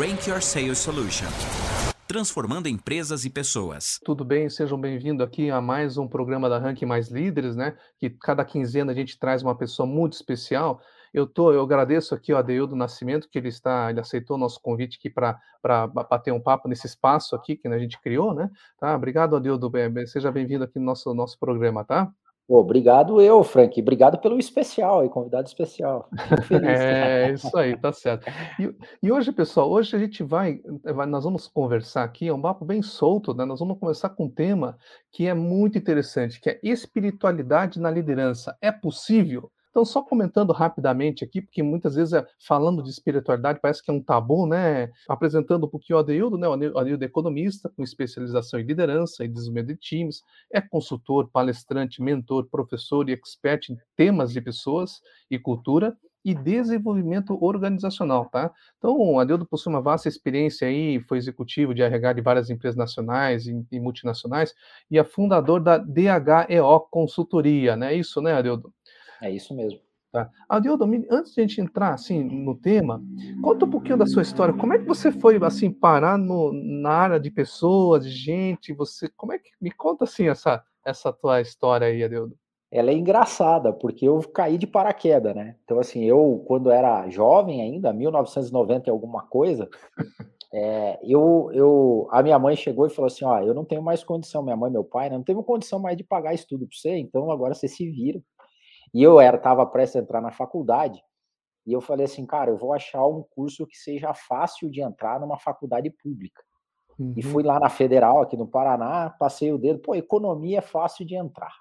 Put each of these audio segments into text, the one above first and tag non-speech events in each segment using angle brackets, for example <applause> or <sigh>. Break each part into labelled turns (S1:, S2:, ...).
S1: Rank Your Sales Solution. Transformando empresas e pessoas.
S2: Tudo bem? Sejam bem-vindos aqui a mais um programa da Rank Mais Líderes, né? Que cada quinzena a gente traz uma pessoa muito especial. Eu tô, eu agradeço aqui ao Adeildo Nascimento que ele está, ele aceitou nosso convite aqui para bater um papo nesse espaço aqui que a gente criou, né? Tá? Obrigado, Adeildo. Seja bem-vindo aqui no nosso nosso programa, tá?
S3: Obrigado eu, Frank. Obrigado pelo especial, convidado especial. <laughs>
S2: é, isso aí, tá certo. E, e, hoje, pessoal, hoje a gente vai, nós vamos conversar aqui, é um papo bem solto, né? Nós vamos começar com um tema que é muito interessante, que é espiritualidade na liderança. É possível? Então, só comentando rapidamente aqui, porque muitas vezes é, falando de espiritualidade parece que é um tabu, né? Apresentando um pouquinho o Adeildo, né? O Adeildo é economista, com especialização em liderança e desenvolvimento de times, é consultor, palestrante, mentor, professor e expert em temas de pessoas e cultura e desenvolvimento organizacional, tá? Então, o Adeildo possui uma vasta experiência aí, foi executivo de RH de várias empresas nacionais e, e multinacionais e é fundador da DHEO Consultoria, né? Isso, né, Adeildo?
S3: É isso mesmo.
S2: Tá. Adildo, antes de a gente entrar assim no tema, conta um pouquinho da sua história. Como é que você foi assim parar no, na área de pessoas, de gente? Você, como é que me conta assim essa essa tua história aí, Adildo?
S3: Ela é engraçada porque eu caí de paraquedas, né? Então assim, eu quando era jovem ainda, 1990 e alguma coisa, <laughs> é, eu, eu, a minha mãe chegou e falou assim, ó, eu não tenho mais condição, minha mãe, meu pai, né, não tenho condição mais de pagar estudo para você, então agora você se vira. E eu era estava prestes a entrar na faculdade, e eu falei assim, cara, eu vou achar um curso que seja fácil de entrar numa faculdade pública. Uhum. E fui lá na Federal, aqui no Paraná, passei o dedo, pô, economia é fácil de entrar.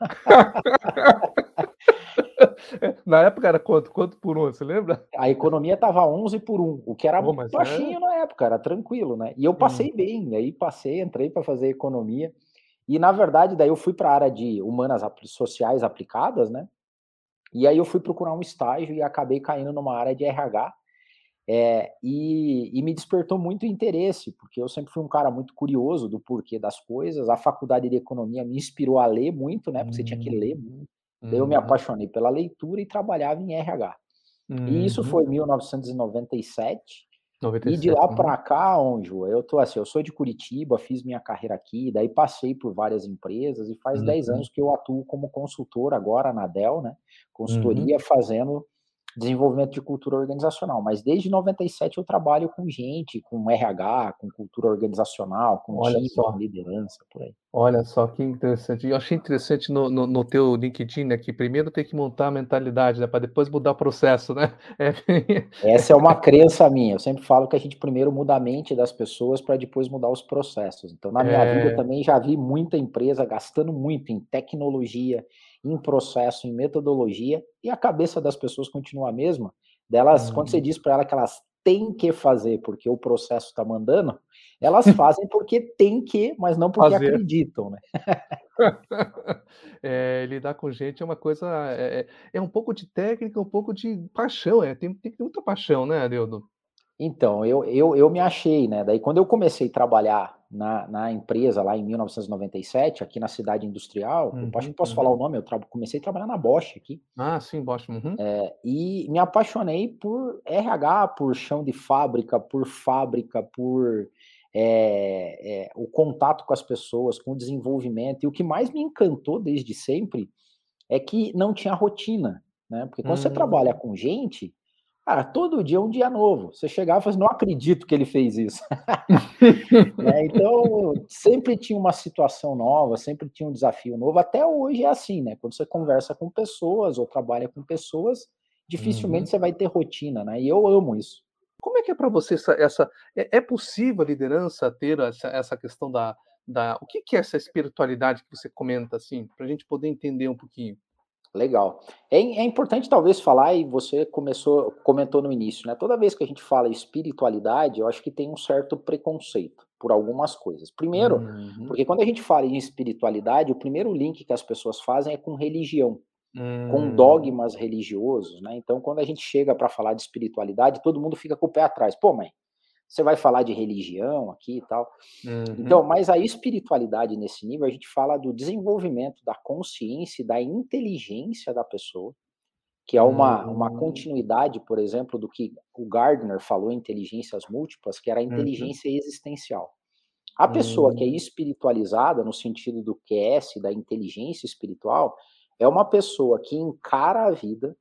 S3: <laughs>
S2: na época era quanto? Quanto por um, você lembra?
S3: A economia estava 11 por 1, o que era oh, baixinho é... na época, era tranquilo, né? E eu passei uhum. bem, aí passei, entrei para fazer economia. E na verdade, daí eu fui para a área de humanas sociais aplicadas, né? E aí eu fui procurar um estágio e acabei caindo numa área de RH. É, e, e, me despertou muito interesse, porque eu sempre fui um cara muito curioso do porquê das coisas. A faculdade de economia me inspirou a ler muito, né? Porque você tinha que ler muito. Uhum. Eu me uhum. apaixonei pela leitura e trabalhava em RH. Uhum. E isso foi em 1997. 97, e de lá para cá, Anjo, eu tô assim, eu sou de Curitiba, fiz minha carreira aqui, daí passei por várias empresas e faz uhum. 10 anos que eu atuo como consultor agora na Dell, né? Consultoria uhum. fazendo desenvolvimento de cultura organizacional. Mas desde 97 eu trabalho com gente, com RH, com cultura organizacional, com
S2: Olha
S3: time,
S2: só.
S3: com liderança, por aí.
S2: Olha só que interessante. Eu achei interessante no, no, no teu LinkedIn, né, que primeiro tem que montar a mentalidade, né, para depois mudar o processo, né? <laughs>
S3: É... Essa é uma crença minha. Eu sempre falo que a gente primeiro muda a mente das pessoas para depois mudar os processos. Então, na minha é... vida também já vi muita empresa gastando muito em tecnologia, em processo, em metodologia, e a cabeça das pessoas continua a mesma. Delas, quando você uhum. diz para ela que elas têm que fazer porque o processo está mandando, elas <laughs> fazem porque tem que, mas não porque fazer. acreditam, né? <laughs>
S2: é, lidar com gente é uma coisa, é, é, é um pouco de técnica, um pouco de paixão, é, tem, tem muita paixão, né, Adeudo?
S3: Então, eu, eu, eu me achei, né? Daí, quando eu comecei a trabalhar na, na empresa lá em 1997, aqui na cidade industrial, uhum, eu acho que posso uhum. falar o nome, eu comecei a trabalhar na Bosch aqui.
S2: Ah, sim, Bosch. Uhum.
S3: É, e me apaixonei por RH, por chão de fábrica, por fábrica, por é, é, o contato com as pessoas, com o desenvolvimento. E o que mais me encantou desde sempre é que não tinha rotina, né? Porque quando você trabalha hum. com gente, Cara, todo dia é um dia novo. Você chegava e falava assim, não acredito que ele fez isso. <laughs> é, então, sempre tinha uma situação nova, sempre tinha um desafio novo. Até hoje é assim, né? Quando você conversa com pessoas ou trabalha com pessoas, dificilmente uhum. você vai ter rotina, né? E eu amo isso.
S2: Como é que é para você essa, essa é, é, possível a liderança ter essa, essa questão da, da o que, que é essa espiritualidade que você comenta assim, para a gente poder entender um pouquinho?
S3: Legal. É, é, importante talvez falar, e você começou, comentou no início, né? Toda vez que a gente fala espiritualidade, eu acho que tem um certo preconceito por algumas coisas. Primeiro, uhum. porque quando a gente fala em espiritualidade, o primeiro link que as pessoas fazem é com religião, uhum. com hum. dogmas religiosos, né? Então, quando a gente chega para falar de espiritualidade, todo mundo fica com o pé atrás. Pô, mãe, você vai falar de religião aqui e tal. Uhum. Então, mas a espiritualidade nesse nível, a gente fala do desenvolvimento da consciência e da inteligência da pessoa que é uma, uma hum. continuidade, por exemplo, do que o Gardner falou em inteligências múltiplas, que era a uhum. inteligência uhum. existencial. A pessoa que é hum. espiritualizada, no sentido do QS, da inteligência espiritual, é uma pessoa que encara a vida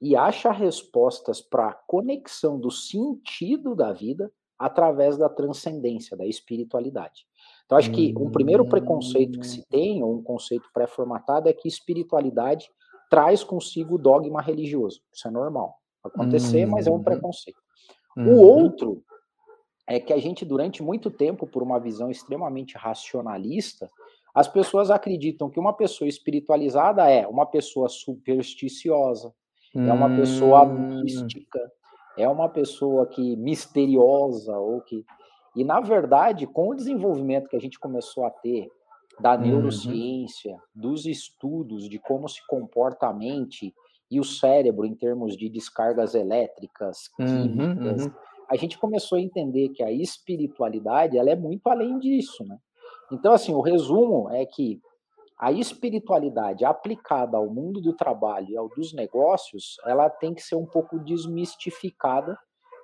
S3: e acha respostas para a conexão do sentido da vida através da transcendência, da espiritualidade. Então, acho que um primeiro preconceito que se tem, ou um conceito pré-formatado, é que espiritualidade traz consigo o dogma religioso. Isso é normal acontecer, uhum. mas é um uhum. preconceito. Uhum. O outro é que a gente, durante muito tempo, por uma visão extremamente racionalista, as pessoas acreditam que uma pessoa espiritualizada é uma pessoa supersticiosa, uhum. é uma pessoa hum. mística, é uma pessoa que misteriosa ou que e na verdade, com o desenvolvimento que a gente começou a ter da uhum. neurociência, uhum. dos estudos de como se comporta a mente e o cérebro em termos de descargas elétricas, uhum, químicas, uhum, a gente começou a entender que a espiritualidade ela é muito além disso, né? Então, assim, o resumo é que a espiritualidade aplicada ao mundo do trabalho e ao dos negócios, ela tem que ser um pouco desmistificada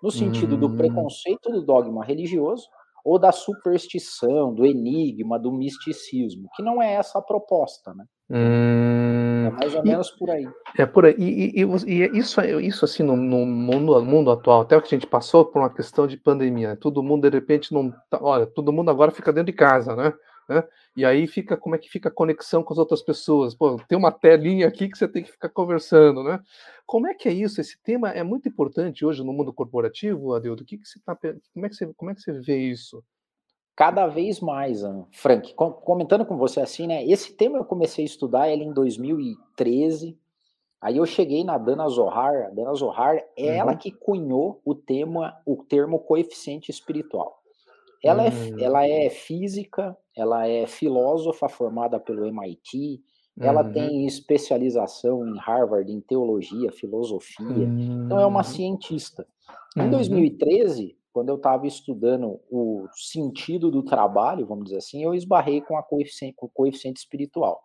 S3: no sentido do hum. preconceito do dogma religioso ou da superstição, do enigma, do misticismo, que não é essa a proposta, né? Hum, é mais ou menos por aí.
S2: É por aí. E, e, e é isso, isso assim, no, no, mundo, mundo atual, até que a gente passou por uma questão de pandemia, todo mundo, de repente, não. Tá, olha, todo mundo agora fica dentro de casa, né? Né? E aí fica como é que fica a conexão com as outras pessoas? Pô, tem uma telinha aqui que você tem que ficar conversando, né? Como é que é isso? Esse tema é muito importante hoje no mundo corporativo, Adildo. O que, que você tá, como é que você, como é que você vê isso?
S3: Cada vez mais, Frank, comentando com você assim, né? Esse tema eu comecei a estudar ele em 2013. Aí eu cheguei na Dana Zohar. A Dana Zohar é uhum. ela que cunhou o tema, o termo coeficiente espiritual. Ela, é, hum. ela é física, ela é filósofa formada pelo MIT, ela uhum. tem especialização em Harvard em teologia, filosofia, uhum. então é uma hum. cientista. Em 2013, uhum. quando eu estava estudando o sentido do trabalho, vamos dizer assim, eu esbarrei com, a coeficiente, com o coeficiente espiritual.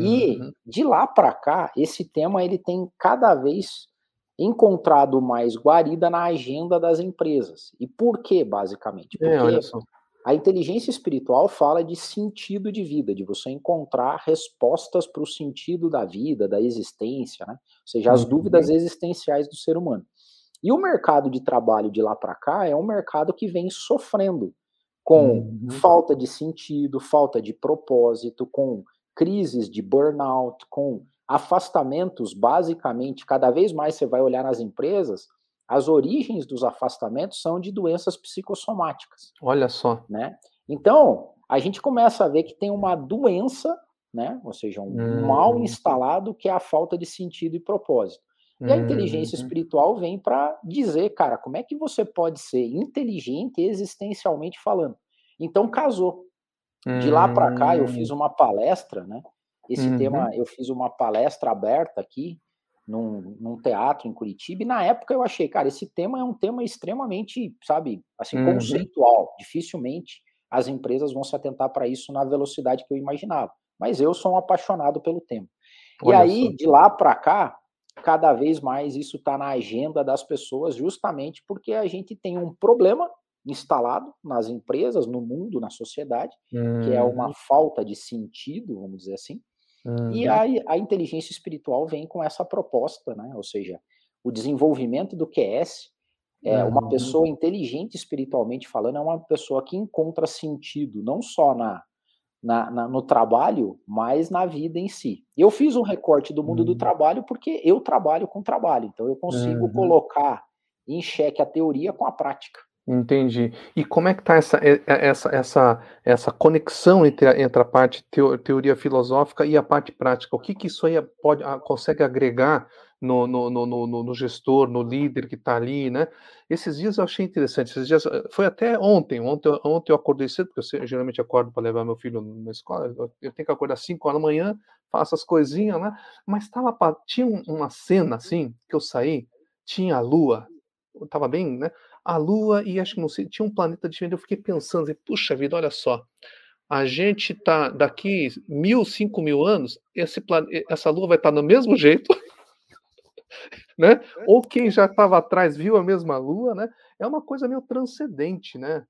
S3: E uhum. de lá para cá, esse tema ele tem cada vez encontrado mais guarida na agenda das empresas. E por quê, basicamente? É, Porque é, a inteligência espiritual fala de sentido de vida, de você encontrar respostas para o sentido da vida, da existência, né? ou seja, as uhum. dúvidas existenciais do ser humano. E o mercado de trabalho de lá para cá é um mercado que vem sofrendo com uhum. falta de sentido, falta de propósito, com crises de burnout, com afastamentos, basicamente, cada vez mais você vai olhar nas empresas, as origens dos afastamentos são de doenças psicossomáticas.
S2: Olha só.
S3: Né? Então, a gente começa a ver que tem uma doença, né? ou seja, um hum. mal instalado que é a falta de sentido e propósito. E a inteligência hum. espiritual vem para dizer, cara, como é que você pode ser inteligente existencialmente falando? Então, casou. De lá para cá, eu fiz hum. uma palestra, né? Esse uhum. tema, eu fiz uma palestra aberta aqui, num, num, teatro em Curitiba, e na época eu achei, cara, esse tema é um tema extremamente, sabe, assim, uhum. conceitual. Dificilmente as empresas vão se atentar para isso na velocidade que eu imaginava. Mas eu sou um apaixonado pelo tema. Olha e aí, só. de lá para cá, cada vez mais isso está na agenda das pessoas, justamente porque a gente tem um problema instalado nas empresas, no mundo, na sociedade, uhum. que é uma uhum. falta de sentido, vamos dizer assim, Uhum. E a, a inteligência espiritual vem com essa proposta, né? Ou seja, o desenvolvimento do QS é uma pessoa inteligente espiritualmente falando, é uma pessoa que encontra sentido, não só na, na, na, no trabalho, mas na vida em si. Eu fiz um recorte do mundo uhum. do trabalho porque eu trabalho com trabalho, então eu consigo uhum. colocar em xeque a teoria com a prática.
S2: Entendi. E como é que está essa, essa, essa, essa conexão entre a, entre a parte teo, teoria filosófica e a parte prática? O que, que isso aí pode, consegue agregar no, no, no, no, gestor, no líder que está ali, né? Esses dias eu achei interessante. Esses dias, eh, foi até ontem. Ontem, ontem eu acordei cedo, porque eu geralmente acordo para levar meu filho na escola. Eu tenho que acordar às 5 horas da manhã, faço as coisinhas, né? Mas tava, tinha uma cena assim, que eu saí, tinha a lua, estava bem, né? A Lua e acho que não sei, tinha um planeta diferente. Eu fiquei pensando, assim, puxa vida, olha só. A gente tá daqui mil, cinco mil anos, esse essa Lua vai estar tá do mesmo jeito. <laughs> né? Ou quem já estava atrás viu a mesma lua, né? É uma coisa meio transcendente, né?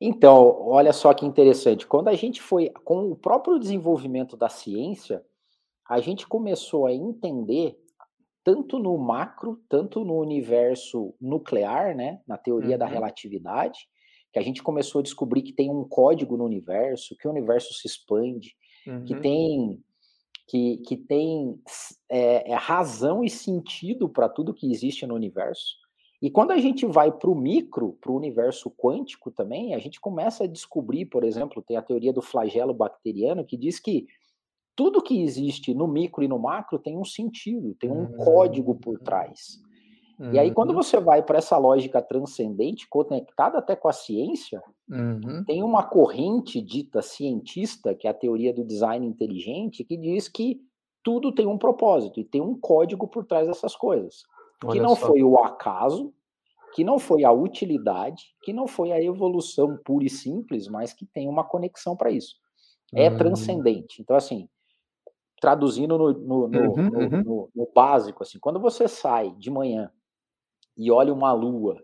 S3: Então, olha só que interessante. Quando a gente foi com o próprio desenvolvimento da ciência, a gente começou a entender tanto no macro, tanto no universo nuclear, né, na teoria uhum. da relatividade, que a gente começou a descobrir que tem um código no universo, que o universo se expande, uhum. que tem que, que tem é, é razão e sentido para tudo que existe no universo. E quando a gente vai para o micro, para o universo quântico também, a gente começa a descobrir, por exemplo, tem a teoria do flagelo bacteriano que diz que tudo que existe no micro e no macro tem um sentido, tem um uhum. código por trás. Uhum. E aí, quando uhum. você vai para essa lógica transcendente, conectada até com a ciência, uhum. tem uma corrente dita cientista, que é a teoria do design inteligente, que diz que tudo tem um propósito e tem um código por trás dessas coisas. Olha que não só. foi o acaso, que não foi a utilidade, que não foi a evolução pura e simples, mas que tem uma conexão para isso. É hum. transcendente. Então, assim, traduzindo no, no, no, uhum, uhum. no, básico, assim, quando você sai de manhã e olha uma lua,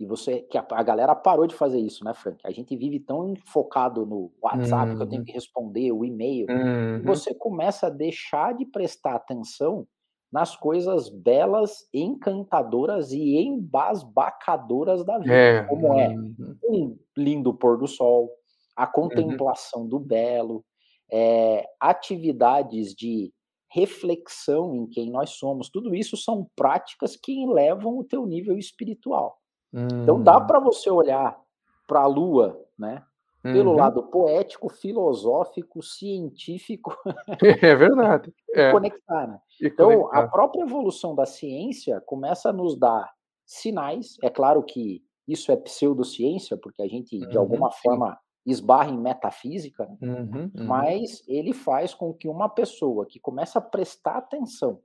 S3: e você, que a, a, galera parou de fazer isso, né, Frank? A gente vive tão focado no WhatsApp uhum. que eu tenho uhum. que responder, o e-mail, uhum. você começa a deixar de prestar atenção nas coisas belas, encantadoras e embasbacadoras da vida, é. como é uhum. um lindo pôr do sol, a contemplação do belo, é, atividades de reflexão em quem nós somos, tudo isso são práticas que elevam o teu nível espiritual. Hum. Então dá hum. para você olhar para a Lua, né? Pelo uhum. lado poético, filosófico, científico. <laughs>
S2: É verdade. <laughs>
S3: É. conectar, né? Então, conectar. a própria evolução da ciência começa a nos dar sinais. É claro que isso é pseudociência, porque a gente, de alguma sim. forma, esbarra em metafísica, né? uhum, uhum. mas ele faz com que uma pessoa que começa a prestar atenção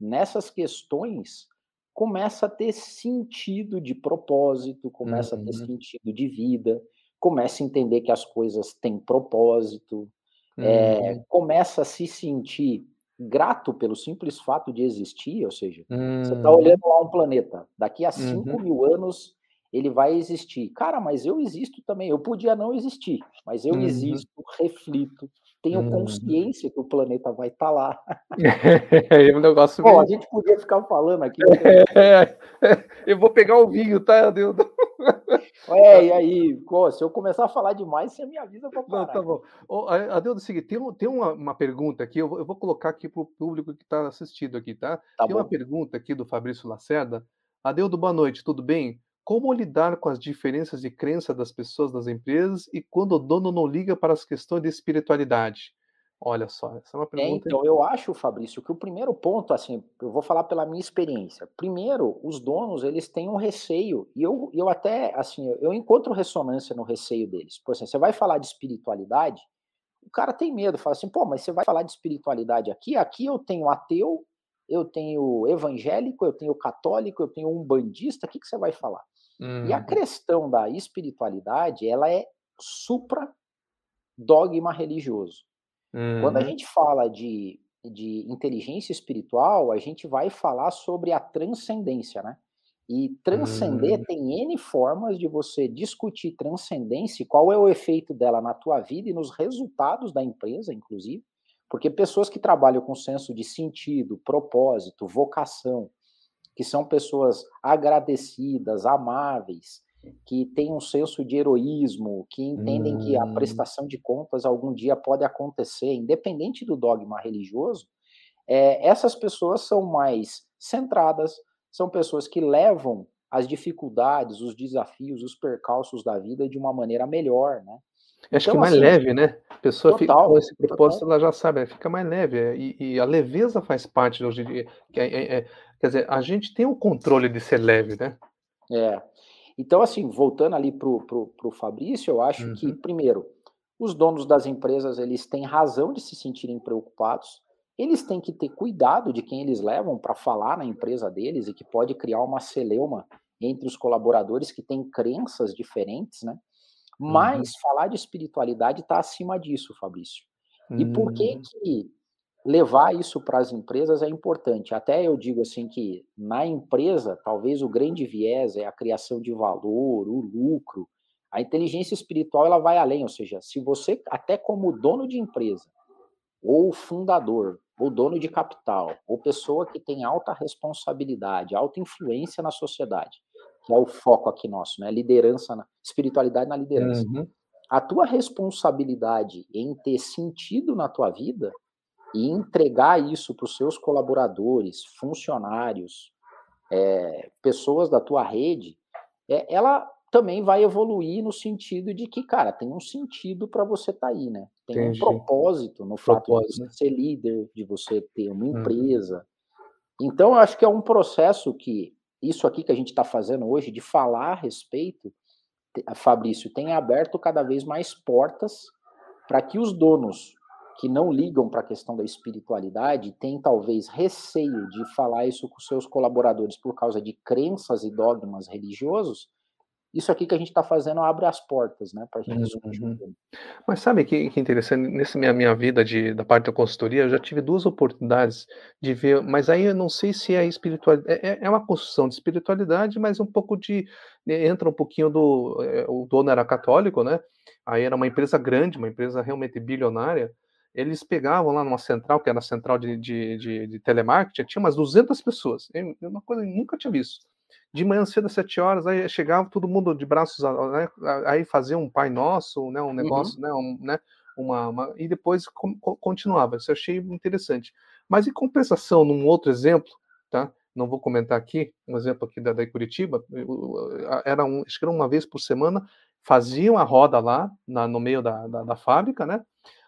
S3: nessas questões começa a ter sentido de propósito, começa uhum. a ter uhum. sentido de vida, começa a entender que as coisas têm propósito, é, começa a se sentir grato pelo simples fato de existir, ou seja, você está olhando lá um planeta, daqui a 5 uhum. mil anos ele vai existir. Cara, mas eu existo também. Eu podia não existir, mas eu uhum. existo, reflito, tenho uhum. consciência que o planeta vai estar tá lá. <laughs>
S2: é um negócio
S3: Pô, a gente podia ficar falando aqui.
S2: É, eu vou pegar o vinho, tá, Deus?
S3: É, <laughs> e aí, pô, se eu começar a falar demais, você me avisa para parar.
S2: Não, tá bom. Oh, é seguinte, tem, tem uma, uma, pergunta aqui, eu vou, eu vou colocar aqui para o público que está assistindo aqui, tá? tá tem bom. uma pergunta aqui do Fabrício Lacerda. Adeudo, boa noite, tudo bem? Como lidar com as diferenças de crença das pessoas das empresas e quando o dono não liga para as questões de espiritualidade? Olha só, essa é uma é, pergunta.
S3: É, então, eu acho, Fabrício, que o primeiro ponto, assim, eu vou falar pela minha experiência. Primeiro, os donos, eles têm um receio, e eu, eu até, assim, eu encontro ressonância no receio deles. Por exemplo, você vai falar de espiritualidade, o cara tem medo, fala assim, pô, mas você vai falar de espiritualidade aqui? Aqui eu tenho ateu, eu tenho evangélico, eu tenho católico, eu tenho um bandista, o que, que você vai falar? Uhum. E a uhum. questão da espiritualidade, ela é supra dogma religioso. Uhum. Quando a uhum. gente fala de, de inteligência espiritual, a gente vai falar sobre a transcendência, né? E transcender uhum. tem N formas de você discutir transcendência, qual é o efeito dela na tua vida e nos resultados da empresa, inclusive. Porque pessoas que trabalham com senso de sentido, propósito, vocação, que são pessoas agradecidas, amáveis, que têm um senso de heroísmo, que entendem hum. que a hum. prestação de contas algum dia pode acontecer, independente do dogma religioso, é, essas pessoas são mais centradas, são pessoas que levam as dificuldades, os desafios, os percalços da vida de uma maneira melhor, né?
S2: Acho então, que mais assim, leve, né? A pessoa total, fica com esse propósito, total. ela já sabe, né? fica mais leve. É, e, e, a leveza faz parte hoje em dia. É, é, é, quer dizer, a gente tem o controle de ser leve, né?
S3: É. Então, assim, voltando ali para o Fabrício, eu acho uhum. que, primeiro, os donos das empresas eles têm razão de se sentirem preocupados. Eles têm que ter cuidado de quem eles levam para falar na empresa deles e que pode criar uma celeuma entre os colaboradores que têm crenças diferentes, né? Mas uhum. falar de espiritualidade está acima disso, Fabrício. E por que, uhum. que levar isso para as empresas é importante. Até eu digo assim que na empresa, talvez o grande viés é a criação de valor, o lucro. A inteligência espiritual ela vai além, ou seja, se você até como dono de empresa, ou fundador, ou dono de capital, ou pessoa que tem alta responsabilidade, alta influência na sociedade, que é o foco aqui nosso, né? Liderança, na, espiritualidade na liderança. Uhum. A tua responsabilidade em ter sentido na tua vida e entregar isso para os seus colaboradores, funcionários, é, pessoas da tua rede, é, ela também vai evoluir no sentido de que, cara, tem um sentido para você estar tá aí, né? Tem Entendi. um propósito no fato propósito, de você né? ser líder, de você ter uma hum. empresa. Hum. Então, eu acho que é um processo que isso aqui que a gente está fazendo hoje, de falar a respeito, Fabrício, tem aberto cada vez mais portas para que os donos que não ligam para a questão da espiritualidade têm talvez receio de falar isso com seus colaboradores por causa de crenças e dogmas religiosos, isso aqui que a gente está fazendo abre as portas, né, para a gente
S2: uhum. Mas sabe que, que interessante, nessa minha, minha vida de, da parte da consultoria, eu já tive duas oportunidades de ver, mas aí eu não sei se é espiritualidade, é, é, é uma construção de espiritualidade, mas um pouco de, né, entra um pouquinho do, é, o dono era católico, né, aí era uma empresa grande, uma empresa realmente bilionária, eles pegavam lá numa central, que era a central de, de, de, de telemarketing, tinha umas 200 pessoas, é uma coisa que eu nunca tinha visto de manhã cedo às sete horas, aí chegava todo mundo de braços, né, aí fazia um Pai Nosso, né, um uhum. negócio, uhum. né, um, né, uma, uma, e depois continuava. Isso eu achei interessante. Mas em compensação, num outro exemplo, tá? Não vou comentar aqui, um exemplo aqui da, da Curitiba, era um, acho que era uma vez por semana, faziam a roda lá na, no meio da, da, da fábrica, né?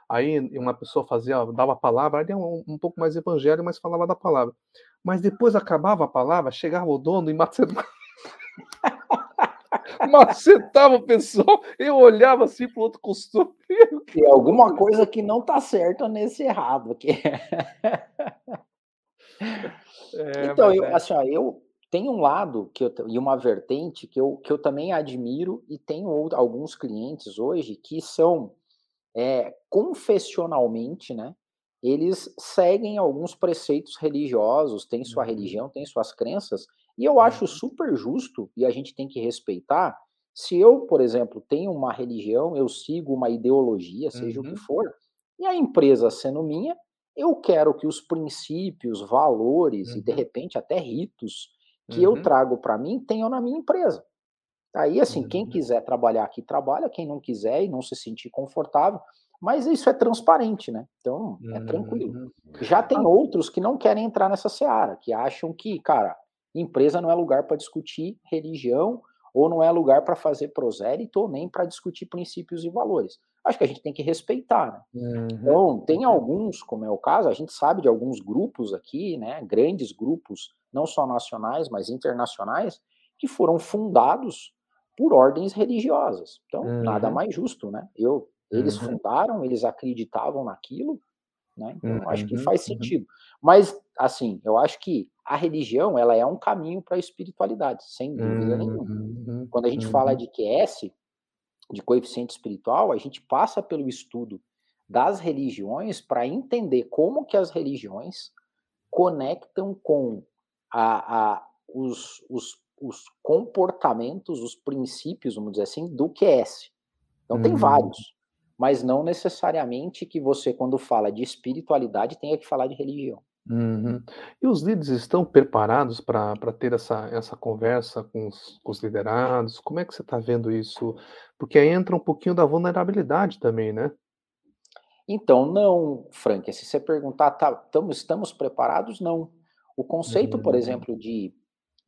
S2: Aí uma pessoa fazia, dava a palavra, aí um, um pouco mais evangelho, mas falava da palavra. Mas depois acabava a palavra, chegava o dono e macetava, <laughs> macetava o pessoal, eu olhava assim para o outro costume.
S3: Tem alguma coisa que não está certa nesse errado aqui. <laughs> É, então, eu, é. assim, ó, eu tenho um lado que eu, e uma vertente que eu, que eu também admiro e tenho alguns clientes hoje que são é, confessionalmente, né? Eles seguem alguns preceitos religiosos, têm sua uhum. religião, têm suas crenças, e eu acho uhum. super justo, e a gente tem que respeitar, se eu, por exemplo, tenho uma religião, eu sigo uma ideologia, seja uhum. o que uhum. for, e a empresa sendo minha, eu quero que os princípios, valores uhum. e de uhum. repente até ritos que eu trago para mim tenham na minha empresa. Aí, assim, quem uhum. quiser trabalhar aqui, trabalha, quem não quiser e não se sentir confortável, mas isso é transparente, né? Então, é tranquilo. Uhum. Já tem ah. outros que não querem entrar nessa seara, que acham que, cara, empresa não é lugar para discutir religião, ou não é lugar para fazer prosélito, ou nem para discutir princípios e valores. Acho que a gente tem que respeitar, né? Uhum. Então, tem alguns, como é o caso, a gente sabe de alguns grupos aqui, né? Grandes grupos, não só nacionais, mas internacionais, que foram fundados por ordens religiosas. Então, uhum. nada mais justo, né? Eu, eles uhum. fundaram, eles acreditavam naquilo, né? Então, uhum. acho que uhum, faz uhum. sentido. Mas, assim, eu acho que a religião, ela é um caminho para a espiritualidade, sem dúvida nenhuma. Uhum, Quando a gente fala de QS, de coeficiente espiritual, a gente passa pelo estudo das religiões para entender como que as religiões conectam com a, a os, os os comportamentos, os princípios, vamos dizer assim, do QS. Então, uhum. tem vários, mas não necessariamente que você, quando fala de espiritualidade, tenha que falar de religião.
S2: Uhum. E os líderes estão preparados para ter essa, essa conversa com os, com os liderados? Como é que você está vendo isso? Porque aí entra um pouquinho da vulnerabilidade também, né?
S3: Então, não, Frank, se você perguntar, tá, tamo, estamos preparados? Não. O conceito, uhum. por exemplo, de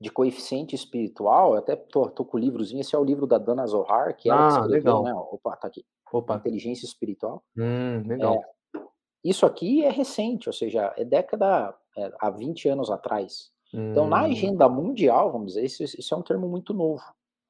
S3: de coeficiente espiritual, eu até tô, tô, com o livrozinho, esse é o livro da Dana Zohar, que ela ah, escreveu, legal. né? Opa, tá aqui. Opa. Inteligência espiritual.
S2: Hum, legal.
S3: É, isso aqui é recente, ou seja, é década, é, há 20 anos atrás. Hum. Então, na hum. agenda mundial, vamos dizer, isso, isso é um termo muito novo.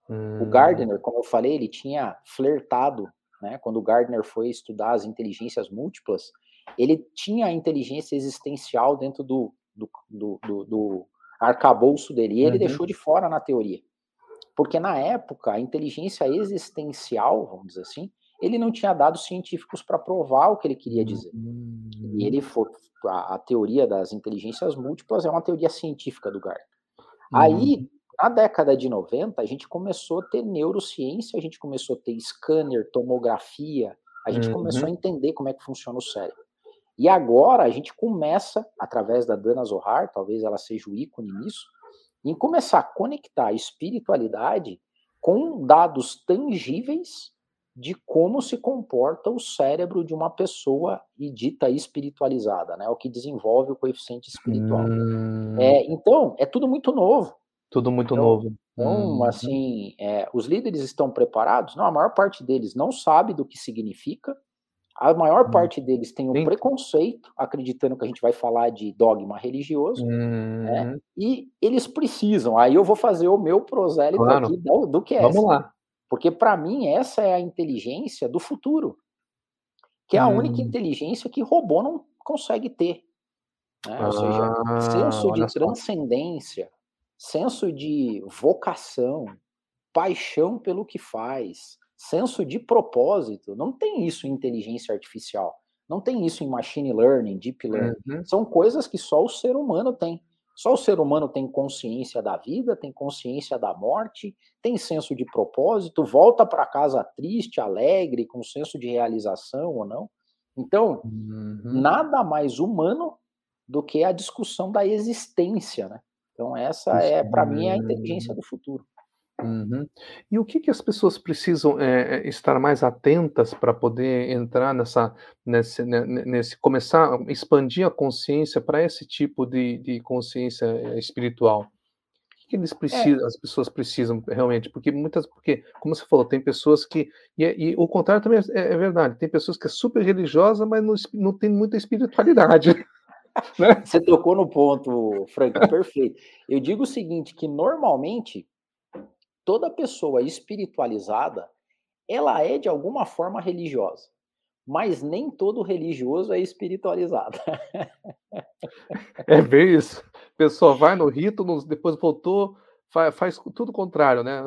S3: Hum. O Gardner, como eu falei, ele tinha flertado, né? Quando o Gardner foi estudar as inteligências múltiplas, ele tinha a inteligência existencial dentro do, do, do, do, do arcabouço dele. E ele uhum. deixou de fora na teoria. Porque na época, a inteligência existencial, vamos dizer assim, ele não tinha dados científicos para provar o que ele queria dizer. E ele foi a, a, teoria das inteligências múltiplas é uma teoria científica do Gardner. Aí, na década de 90, a gente começou a ter neurociência, a gente começou a ter scanner, tomografia, a gente uhum. começou a entender como é que funciona o cérebro. E agora a gente começa, através da Dana Zohar, talvez ela seja o ícone nisso, em começar a conectar a espiritualidade com dados tangíveis de como se comporta o cérebro de uma pessoa e dita espiritualizada, né? O que desenvolve o coeficiente espiritual. Hum. É, então, é tudo muito novo.
S2: Tudo muito então, novo.
S3: Então, hum. assim, é, os líderes estão preparados? Não, a maior parte deles não sabe do que significa. A maior hum. parte deles tem um Sim. preconceito, acreditando que a gente vai falar de dogma religioso, né? Uhum. e eles precisam. Aí eu vou fazer o meu prosélito claro. aqui do, do que é.
S2: Vamos lá.
S3: Porque para mim essa é a inteligência do futuro, que é a hum. única inteligência que robô não consegue ter. Né? Ou seja, ah, senso de transcendência, senso de vocação, paixão pelo que faz, senso de propósito. Não tem isso em inteligência artificial. Não tem isso em machine learning, deep learning. Uhum. São coisas que só o ser humano tem. Só o ser humano tem consciência da vida, tem consciência da morte, tem senso de propósito, volta para casa triste, alegre, com senso de realização ou não. Então, uhum. nada mais humano do que a discussão da existência, né? Então, essa é, para mim, a inteligência do futuro.
S2: Uhum. E o que, que as pessoas precisam é, estar mais atentas para poder entrar nessa, nesse, nesse, começar a expandir a consciência para esse tipo de, de consciência eh, espiritual? O que, que eles precisam, é. as pessoas precisam realmente? Porque muitas, porque como você falou, tem pessoas que e, e o contrário também é, é, verdade. Tem pessoas que é super religiosa, mas não, não tem muita espiritualidade. <laughs>
S3: Né? Você tocou no ponto, Frank, perfeito. Eu digo o seguinte, que normalmente toda pessoa espiritualizada, ela é de alguma forma religiosa, mas nem todo religioso é espiritualizado.
S2: É bem isso. A pessoa vai no rito, depois voltou, faz, faz tudo o contrário, né?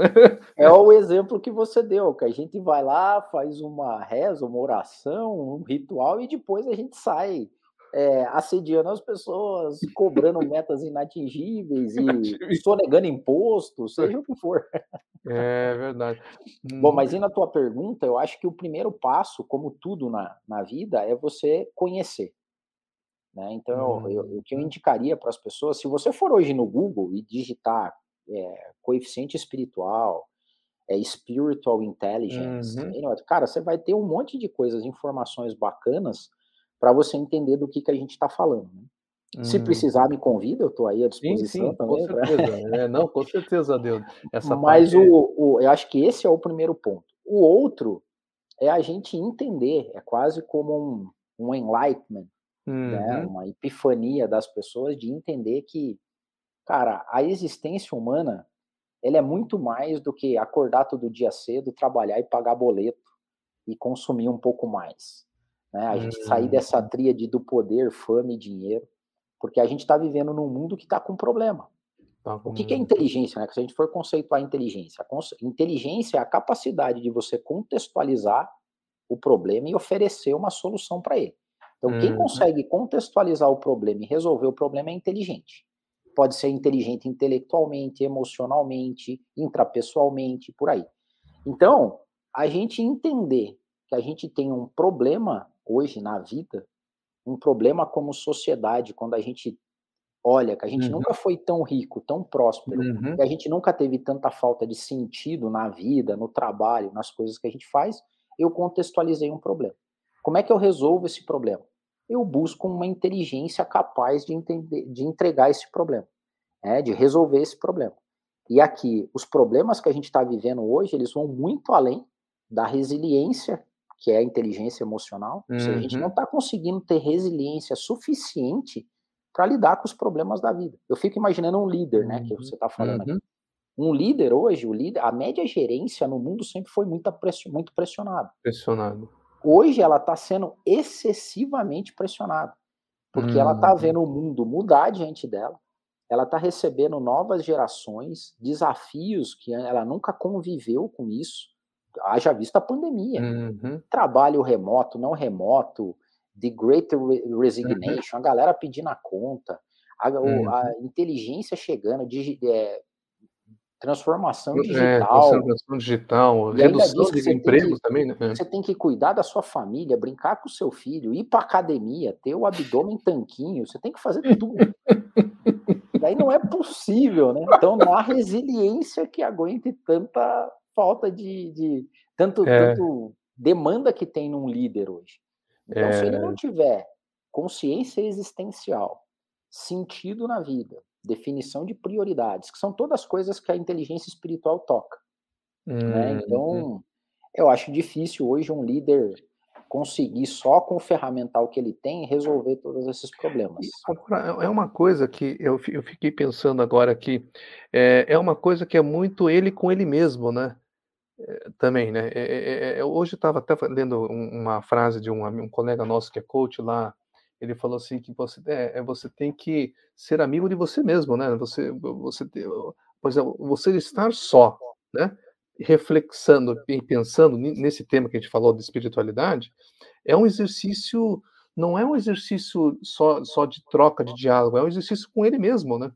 S3: É o exemplo que você deu, que a gente vai lá, faz uma reza, uma oração, um ritual e depois a gente sai é, assediando as pessoas, cobrando <laughs> metas inatingíveis e sonegando imposto, seja o que for.
S2: É verdade.
S3: Bom, mas indo à tua pergunta, eu acho que o primeiro passo, como tudo na, na vida, é você conhecer. Né? Então, hum. eu, o que eu indicaria para as pessoas, se você for hoje no Google e digitar é, coeficiente espiritual, é, spiritual intelligence, uhum. cara, você vai ter um monte de coisas, informações bacanas para você entender do que, que a gente está falando. Né? Hum. Se precisar, me convida, eu estou aí à disposição sim, sim, também.
S2: Com certeza, <laughs> é, não, com certeza, Deus.
S3: Essa Mas o, o, eu acho que esse é o primeiro ponto. O outro é a gente entender, é quase como um, um enlightenment, né? uhum. né? uma epifania das pessoas de entender que, cara, a existência humana ela é muito mais do que acordar todo dia cedo, trabalhar e pagar boleto e consumir um pouco mais. Né? A gente sair dessa uhum. tríade do poder, fama e dinheiro, porque a gente está vivendo num mundo que está com problema. Tá com... O que, que, é inteligência? Né? Se a gente for conceituar inteligência, inteligência é a capacidade de você contextualizar o problema e oferecer uma solução para ele. Então, quem uhum. consegue contextualizar o problema e resolver o problema é inteligente. Pode ser inteligente intelectualmente, emocionalmente, intrapessoalmente, por aí. Então, a gente entender que a gente tem um problema hoje na vida, um problema como sociedade, quando a gente olha que a gente uhum. nunca foi tão rico, tão próspero, uhum. que a gente nunca teve tanta falta de sentido na vida, no trabalho, nas coisas que a gente faz, eu contextualizei um problema. Como é que eu resolvo esse problema? Eu busco uma inteligência capaz de, entender, de entregar esse problema, né, de resolver esse problema. E aqui, os problemas que a gente está vivendo hoje, eles vão muito além da resiliência que é a inteligência emocional. Uhum. Seja, a gente não está uhum. conseguindo ter resiliência suficiente para lidar com os problemas da vida. Eu fico imaginando um líder, né, que você está falando uhum. aqui. Um líder hoje, o líder, a média gerência no mundo sempre foi muito, muito pressionada.
S2: Pressionado.
S3: Hoje ela está sendo excessivamente pressionada, porque ela está uhum. vendo o mundo mudar diante dela. Ela está recebendo novas gerações, desafios que ela nunca conviveu com isso haja vista a pandemia. Uhum. Trabalho remoto, não remoto, The Great Resignation, uhum. a galera pedindo a conta, a, uhum. a inteligência chegando, digi, é, transformação é, digital. É,
S2: transformação digital, redução de empregos que, também, né?
S3: Você tem que cuidar da sua família, brincar com o seu filho, ir para academia, ter o abdômen <laughs> tanquinho, você tem que fazer tudo. Daí não é possível, né? Então não há resiliência que aguente tanta falta de, de tanto, é. tanto demanda que tem num líder hoje. Então, é... se ele não tiver consciência existencial, sentido na vida, definição de prioridades, que são todas coisas que a inteligência espiritual toca. Né? Hum, né? Então, eu acho difícil hoje um líder conseguir só com o ferramental que ele tem resolver todos esses problemas.
S2: Agora, é uma coisa que eu, fiquei pensando agora aqui, é, é uma coisa que é muito ele com ele mesmo, né? É, também, né? É, é, é hoje estava até lendo uma frase de um, um colega nosso que é coach lá, ele falou assim que você, é, você tem que ser amigo de você mesmo, né? Você, você, por exemplo, você estar só, né? Reflexando e pensando nesse tema que a gente falou de espiritualidade, é um exercício, não é um exercício só, só de troca de diálogo, é um exercício com ele mesmo, né?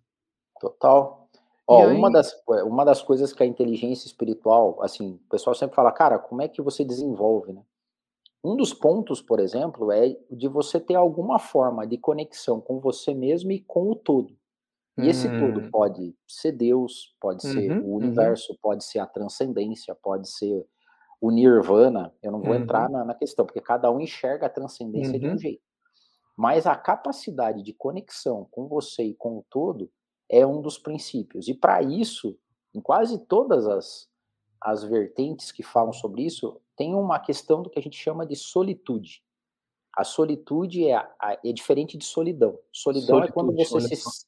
S3: Total. Ó, aí... uma, das, uma das coisas que a inteligência espiritual, assim, o pessoal sempre fala, cara, como é que você desenvolve, né? Um dos pontos, por exemplo, é de você ter alguma forma de conexão com você mesmo e com o todo. E esse todo hum. pode ser Deus, pode ser uhum, o uhum. universo, uhum. pode ser a transcendência, pode ser o nirvana. Eu não vou uhum. entrar na, na, questão, porque cada um enxerga a transcendência de um uhum. jeito. Mas a capacidade de conexão com você e com o todo é um dos princípios. E para isso, em quase todas as, as vertentes que falam sobre isso, tem uma questão do que a gente chama de solitude. A solitude é, é diferente de solidão. Solidão solitude, é quando você se,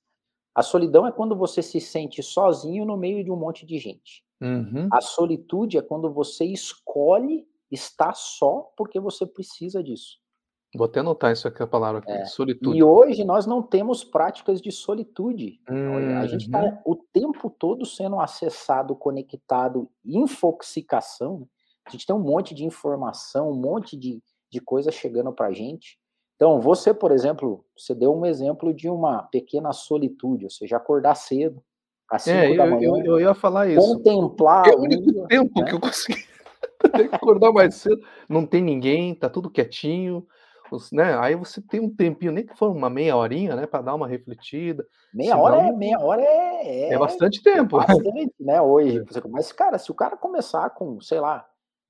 S3: a solidão é quando você se sente sozinho no meio de um monte de gente. Uhum. A solitude é quando você escolhe estar só porque você precisa disso.
S2: Vou até anotar isso aqui, a palavra aqui, é. solitude.
S3: E hoje nós não temos práticas de solitude. Uhum. A gente está uhum. o tempo todo sendo acessado, conectado, infoxicação. Né? A gente tem um monte de informação, um monte de, de coisa chegando para a gente. Então, você, por exemplo, você deu um exemplo de uma pequena solitude, ou seja, acordar cedo, às 5 é, da manhã.
S2: Eu, eu, ia falar isso.
S3: Contemplar.
S2: É o único um, tempo né? que eu consegui <laughs> acordar mais cedo. Não tem ninguém, tá tudo quietinho. Né? Aí você tem um tempinho, nem que for uma meia horinha, né, para dar uma refletida.
S3: Meia Senão, hora é meia hora é,
S2: é, é bastante tempo. É
S3: bastante, né? Hoje, <laughs> mas cara, se o cara começar com, sei lá,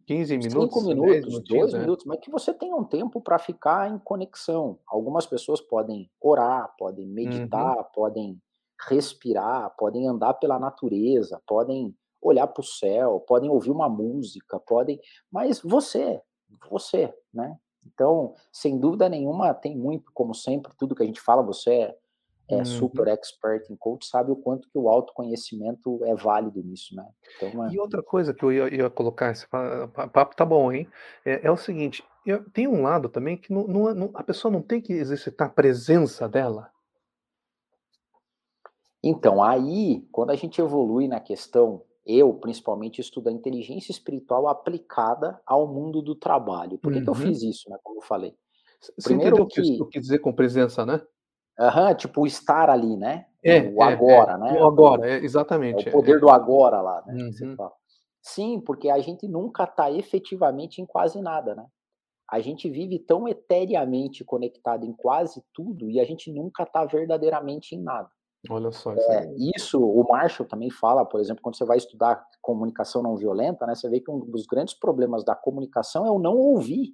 S2: 15 minutos,
S3: 5 minutos, 2 né? minutos, mas que você tenha um tempo para ficar em conexão. Algumas pessoas podem orar, podem meditar, uhum. podem respirar, podem andar pela natureza, podem olhar para o céu, podem ouvir uma música, podem, mas você, você, né? Então, sem dúvida nenhuma, tem muito, como sempre, tudo que a gente fala, você é é uhum. super expert em coach sabe o quanto que o autoconhecimento é válido nisso, né?
S2: Então, é... E outra coisa que eu ia, ia colocar, esse papo tá bom, hein? É, é o seguinte, eu, tem um lado também que não, não, não, a pessoa não tem que exercitar a presença dela.
S3: Então, aí, quando a gente evolui na questão, eu principalmente estudo a inteligência espiritual aplicada ao mundo do trabalho. Por que, uhum. que eu uhum. fiz isso, né? Como eu falei.
S2: Você Primeiro entendeu que... o que dizer com presença, né?
S3: Uhum, tipo o estar ali, né? É, o é, agora, é, né?
S2: O agora, é, exatamente.
S3: É o poder do agora lá, né? Uhum. Sim, porque a gente nunca está efetivamente em quase nada, né? A gente vive tão eteriamente conectado em quase tudo e a gente nunca está verdadeiramente em nada.
S2: Olha só.
S3: É, isso, o Marshall também fala, por exemplo, quando você vai estudar comunicação não violenta, né? Você vê que um dos grandes problemas da comunicação é o não ouvir.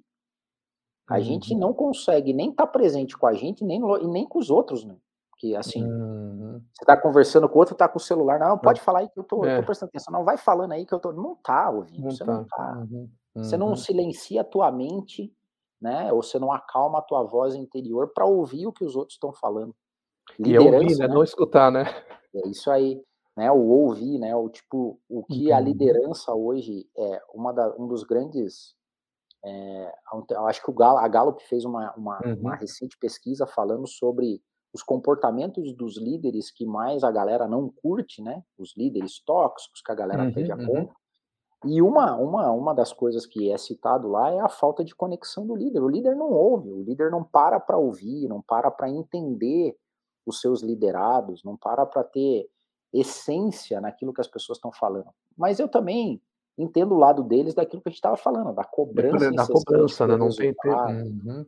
S3: A uhum. gente não consegue nem estar tá presente com a gente, nem, e nem com os outros, né? Que assim, uhum. você tá conversando com o outro, tá com o celular, não, pode falar aí que eu tô, é. tô, prestando atenção, não, vai falando aí que eu tô. Não tá ouvindo, não você tá. não tá. Uhum. Você não uhum. silencia a tua mente, né? Ou você não acalma a tua voz interior para ouvir o que os outros estão falando.
S2: Liderança, e ouvir, né? Não escutar, né?
S3: É isso aí. Né, o ouvir, né, o tipo, o que a liderança hoje é uma da, um dos grandes é, acho que o Galo, a Gallup fez uma, uma, uhum. uma, recente pesquisa falando sobre os comportamentos dos líderes que mais a galera não curte, né? Os líderes tóxicos que a galera uhum, pede a uhum. conta. E uma, uma, uma das coisas que é citado lá é a falta de conexão do líder. O líder não ouve, o líder não para para ouvir, não para para entender os seus liderados, não para para ter essência naquilo que as pessoas estão falando. Mas eu também entendo o lado deles daquilo que a gente estava falando, da cobrança.
S2: Da cobrança, né? Não tem. Uhum.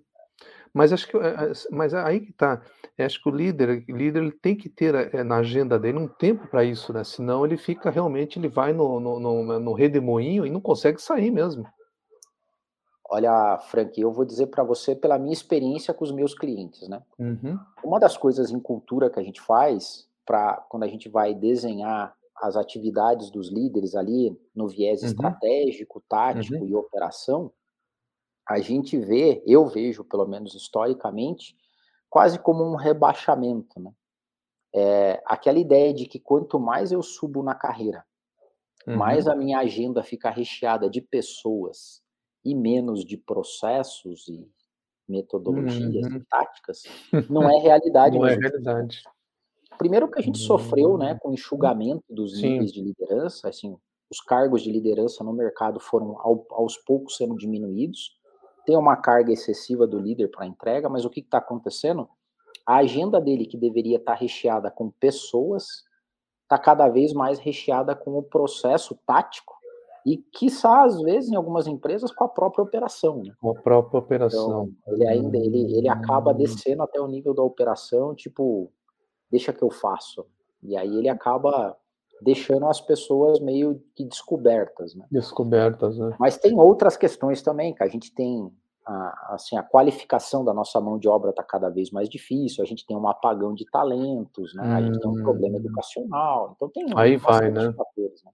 S2: Mas acho que, eh, mas aí que tá. Acho que o líder, líder ele tem que ter é, na agenda dele um tempo para isso, né? Senão ele fica realmente, ele vai no, no, no, no redemoinho e não consegue sair mesmo.
S3: Olha, Frank, eu vou dizer para você pela minha experiência com os meus clientes, né?
S2: Uhum.
S3: Uma das coisas em cultura que a gente faz para quando a gente vai desenhar as atividades dos líderes ali no viés uhum. estratégico, tático uhum. e operação, a gente vê, eu vejo, pelo menos historicamente, quase como um rebaixamento, né? É, aquela ideia de que quanto mais eu subo na carreira, uhum. mais a minha agenda fica recheada de pessoas e menos de processos e metodologias uhum. e táticas, <laughs> não é realidade.
S2: não é realidade.
S3: Primeiro que a gente sofreu, né, com o enxugamento dos Sim. níveis de liderança, assim, os cargos de liderança no mercado foram ao, aos poucos sendo diminuídos, tem uma carga excessiva do líder para entrega, mas o que está acontecendo? A agenda dele, que deveria estar tá recheada com pessoas, está cada vez mais recheada com o processo tático e, quiçá, às vezes, em algumas empresas, com a própria operação. Né?
S2: Com a própria operação.
S3: Então, ele ainda ele, ele acaba hum. descendo até o nível da operação, tipo, deixa que eu faço. E aí ele acaba deixando as pessoas meio que descobertas, né?
S2: Descobertas, né?
S3: Mas tem outras questões também, que a gente tem a, assim, a qualificação da nossa mão de obra está cada vez mais difícil, a gente tem um apagão de talentos, né? Hum. A gente tem um problema hum. educacional, então tem
S2: Aí vai, né? Fatores, né?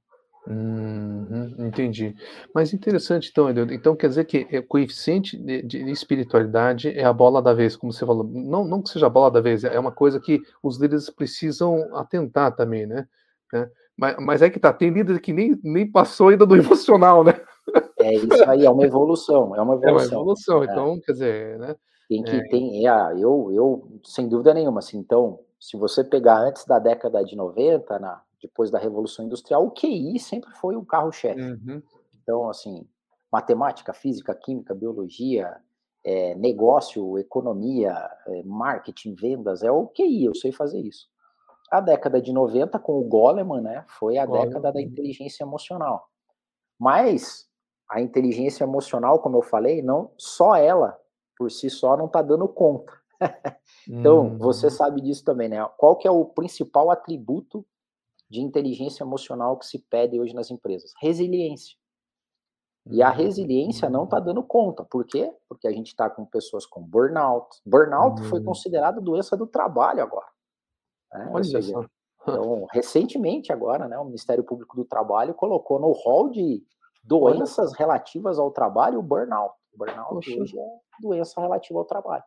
S2: Hum, entendi. Mas interessante, então, então quer dizer que o coeficiente de, de, espiritualidade é a bola da vez, como você falou. Não, não que seja a bola da vez, é uma coisa que os líderes precisam atentar também, né? Né? Mas, mas é que tá, tem líder que nem, nem passou ainda do <laughs> emocional, né?
S3: É isso aí, é uma evolução, é uma evolução. <laughs> É uma
S2: evolução, é. então, quer dizer, né?
S3: Tem que, é. tem, é, eu, eu, sem dúvida nenhuma, assim, então, se você pegar antes da década de 90, na, depois da Revolução Industrial, o QI sempre foi o carro-chefe. Uhum. Então, assim, matemática, física, química, biologia, é, negócio, economia, é, marketing, vendas, é o QI, eu sei fazer isso. A década de 90, com o Goleman, né, foi a Goleman. década da inteligência emocional. Mas a inteligência emocional, como eu falei, não só ela por si só não está dando conta. <laughs> então, hum. você sabe disso também, né? Qual que é o principal atributo de inteligência emocional que se pede hoje nas empresas? Resiliência. E a hum. resiliência não está dando conta. Por quê? Porque a gente está com pessoas com burnout. Burnout hum. foi considerado doença do trabalho agora. Né? Olha seja. Então, recentemente agora, né, o Ministério Público do Trabalho colocou no rol de doenças Olha. relativas ao trabalho o burnout. Burnout Poxa. hoje é doença relativa ao trabalho.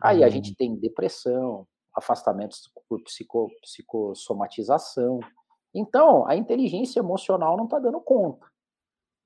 S3: Aí a gente tem depressão, afastamentos por psico, psicossomatização. Então, a inteligência emocional não está dando conta.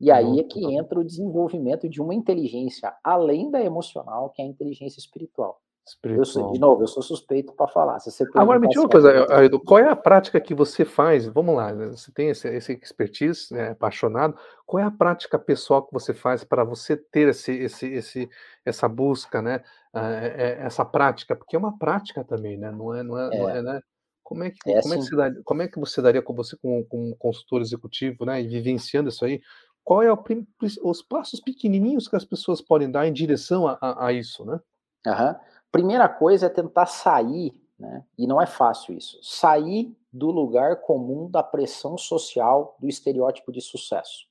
S3: E aí é que entra o desenvolvimento de uma inteligência além da emocional, que é a inteligência espiritual. Eu sou, de novo, eu sou suspeito para falar.
S2: Agora me diga uma coisa, Aildo, qual é a prática que você faz? Vamos lá, né, você tem esse, esse expertise, né, apaixonado. Qual é a prática pessoal que você faz para você ter esse, esse, esse, essa busca, né, essa prática? Porque é uma prática também, né? Não é, não é, é. Não é né? Como é que, é como, assim. é que você daria, como é que você daria com você com, com um consultor executivo, né, e vivenciando isso aí? Qual é o, os passos pequenininhos que as pessoas podem dar em direção a, a, a isso, né?
S3: Aham. Primeira coisa é tentar sair, né? E não é fácil isso. Sair do lugar comum da pressão social do estereótipo de sucesso.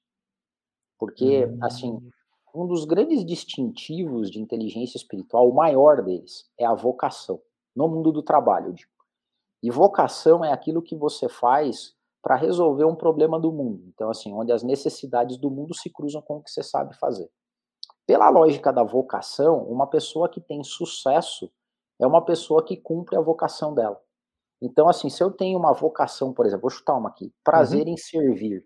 S3: Porque, hum. assim, um dos grandes distintivos de inteligência espiritual, o maior deles, é a vocação. No mundo do trabalho. E vocação é aquilo que você faz para resolver um problema do mundo. Então, assim, onde as necessidades do mundo se cruzam com o que você sabe fazer. Pela lógica da vocação, uma pessoa que tem sucesso é uma pessoa que cumpre a vocação dela. Então, assim, se eu tenho uma vocação, por exemplo, vou chutar uma aqui, prazer uhum. em servir.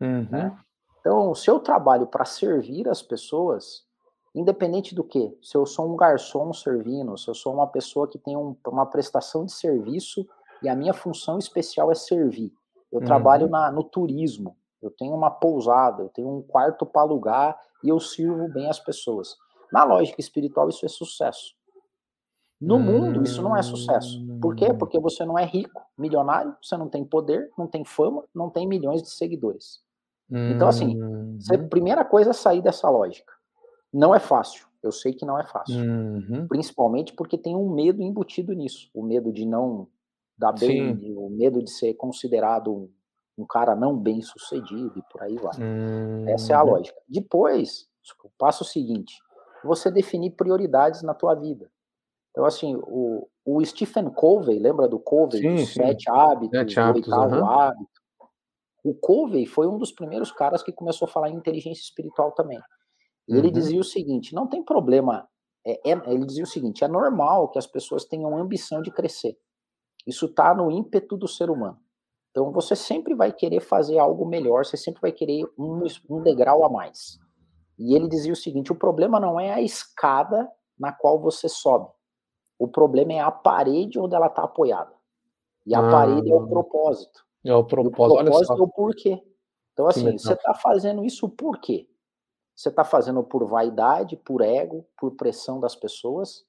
S2: Uhum. Né?
S3: Então, se eu trabalho para servir as pessoas, independente do que, se eu sou um garçom servindo, se eu sou uma pessoa que tem um, uma prestação de serviço e a minha função especial é servir, eu uhum. trabalho na, no turismo, eu tenho uma pousada, eu tenho um quarto para alugar e eu sirvo bem as pessoas. Na lógica espiritual, isso é sucesso. No hum... mundo, isso não é sucesso. Por quê? Hum. Porque você não é rico, milionário, você não tem poder, não tem fama, não tem milhões de seguidores. Hum... Então, assim, a uhum. primeira coisa é sair dessa lógica. Não é fácil. Eu sei que não é fácil. Uhum. Principalmente porque tem um medo embutido nisso. O medo de não dar bem, Sim. o medo de ser considerado um, um, cara não bem sucedido e por aí vai. Uhum. Essa é a uhum. lógica. Depois, o passo seguinte, você definir prioridades na tua vida. Então, assim, o, o Stephen Covey, lembra do Covey, sim, dos sim. sete hábitos, sete hábitos oitavo uhum. hábito? O Covey foi um dos primeiros caras que começou a falar em inteligência espiritual também. E uhum. ele dizia o seguinte: não tem problema. É, é, ele dizia o seguinte: é normal que as pessoas tenham ambição de crescer. Isso está no ímpeto do ser humano. Então você sempre vai querer fazer algo melhor, você sempre vai querer um, um degrau a mais. E ele dizia o seguinte: o problema não é a escada na qual você sobe. O problema é a parede onde ela está apoiada. E a ah, parede é o propósito.
S2: É o propósito.
S3: o propósito é o porquê. Então, assim, você está fazendo isso por quê? Você está fazendo por vaidade, por ego, por pressão das pessoas?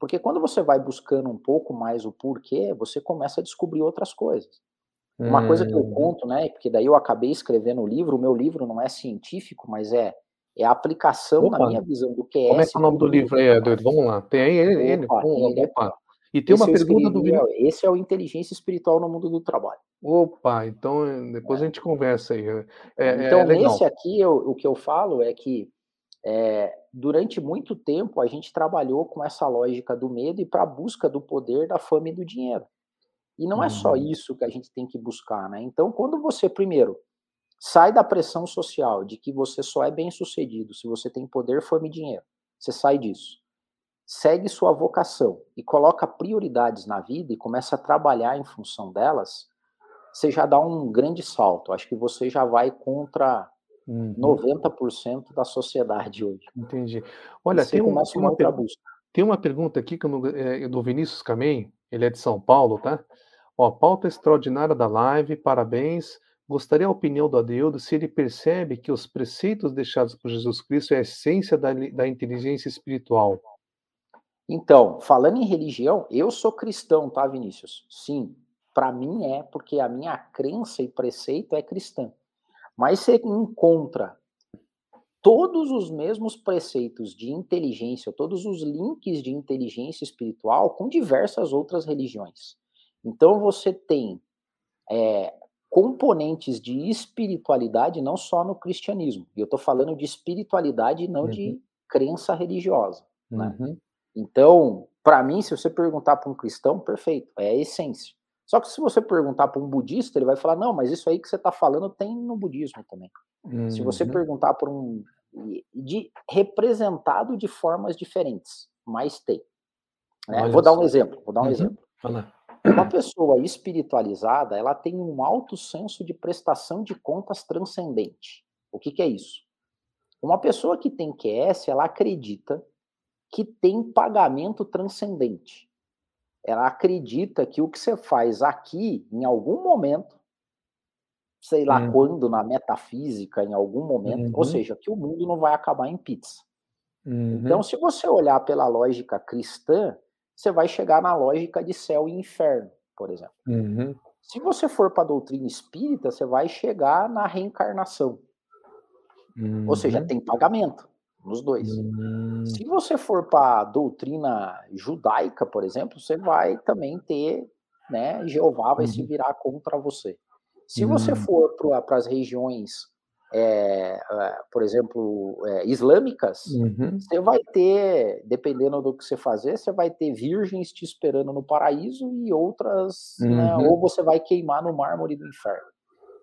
S3: Porque quando você vai buscando um pouco mais o porquê, você começa a descobrir outras coisas. Uma hum. coisa que eu hum. conto, né? Porque daí eu acabei escrevendo o livro. O meu livro não é científico, mas é é a aplicação Opa. na minha visão do QS.
S2: Como é que é o nome do livro aí, Eduardo? Vamos lá. Tem aí ele. ele. Opa, ele é... E tem esse uma pergunta do
S3: Vinícius. Esse é o Inteligência Espiritual no Mundo do Trabalho.
S2: Opa, então eh, depois é. a gente conversa aí. É,
S3: é então, é nesse aqui, eu, o que eu falo é que é, durante muito tempo a gente trabalhou com essa lógica do medo e para a busca do poder, da fama e do dinheiro. E não é só uhum. isso que a gente tem que buscar, né? Então, quando você, primeiro, Sai da pressão social de que você só é bem sucedido se você tem poder, fama e dinheiro. Você sai disso. Segue sua vocação e coloca prioridades na vida e começa a trabalhar em função delas. Você já dá um grande salto. Acho que você já vai contra uhum. 90% da sociedade <laughs> hoje.
S2: Entendi. Olha, tem, um, tem, uma per... tem uma pergunta aqui que eu, é, do Vinícius Camém, ele é de São Paulo, tá? Ó, pauta extraordinária da live, parabéns. Gostaria a opinião do Adeudo se ele percebe que os preceitos deixados por Jesus Cristo é a essência da, da inteligência espiritual.
S3: Então, falando em religião, eu sou cristão, tá, Vinícius? Sim, para mim é, porque a minha crença e preceito é cristã. Mas você encontra todos os mesmos preceitos de inteligência, todos os links de inteligência espiritual com diversas outras religiões. Então você tem é, componentes de espiritualidade não só no cristianismo. E eu estou falando de espiritualidade não uhum. de crença religiosa. Né? Uhum. Então, para mim, se você perguntar para um cristão, perfeito, é a essência. Só que se você perguntar para um budista, ele vai falar: não, mas isso aí que você está falando tem no budismo também. Uhum. Se você uhum. perguntar para um. De, representado de formas diferentes, mas tem. Né? Vou dar um exemplo. Vou dar um uhum. exemplo. Fala. Uma pessoa espiritualizada, ela tem um alto senso de prestação de contas transcendente. O que, que é isso? Uma pessoa que tem QS, ela acredita que tem pagamento transcendente. Ela acredita que o que você faz aqui, em algum momento, sei lá uhum. quando, na metafísica, em algum momento, uhum. ou seja, que o mundo não vai acabar em pizza. Uhum. Então, se você olhar pela lógica cristã, você vai chegar na lógica de céu e inferno, por exemplo. Uhum. Se você for para a doutrina espírita, você vai chegar na reencarnação. Ou seja, uhum. tem pagamento nos dois. Uhum. Se você for para a doutrina judaica, por exemplo, você vai também ter, né, Jeová vai se uhum. virar contra você. Se você uhum. for para as regiões é, por exemplo, é, islâmicas, uhum. você vai ter, dependendo do que você fazer, você vai ter virgens te esperando no paraíso e outras, né, uhum. né, ou você vai queimar no mármore do inferno.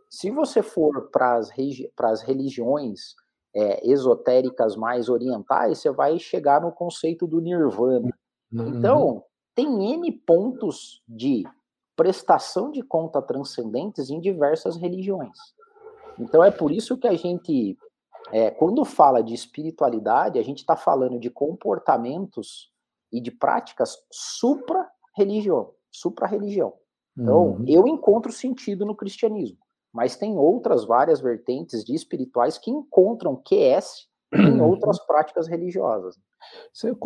S3: Se você for para as religiões é, esotéricas mais orientais, você vai chegar no conceito do nirvana. Uhum. Então, tem N pontos de prestação de conta transcendentes em diversas religiões. Então é por isso que a gente, é, quando fala de espiritualidade, a gente está falando de comportamentos e de práticas supra-religião. Supra-religião. Então, uhum. eu encontro sentido no cristianismo. Mas tem outras várias vertentes de espirituais que encontram QS em outras práticas religiosas.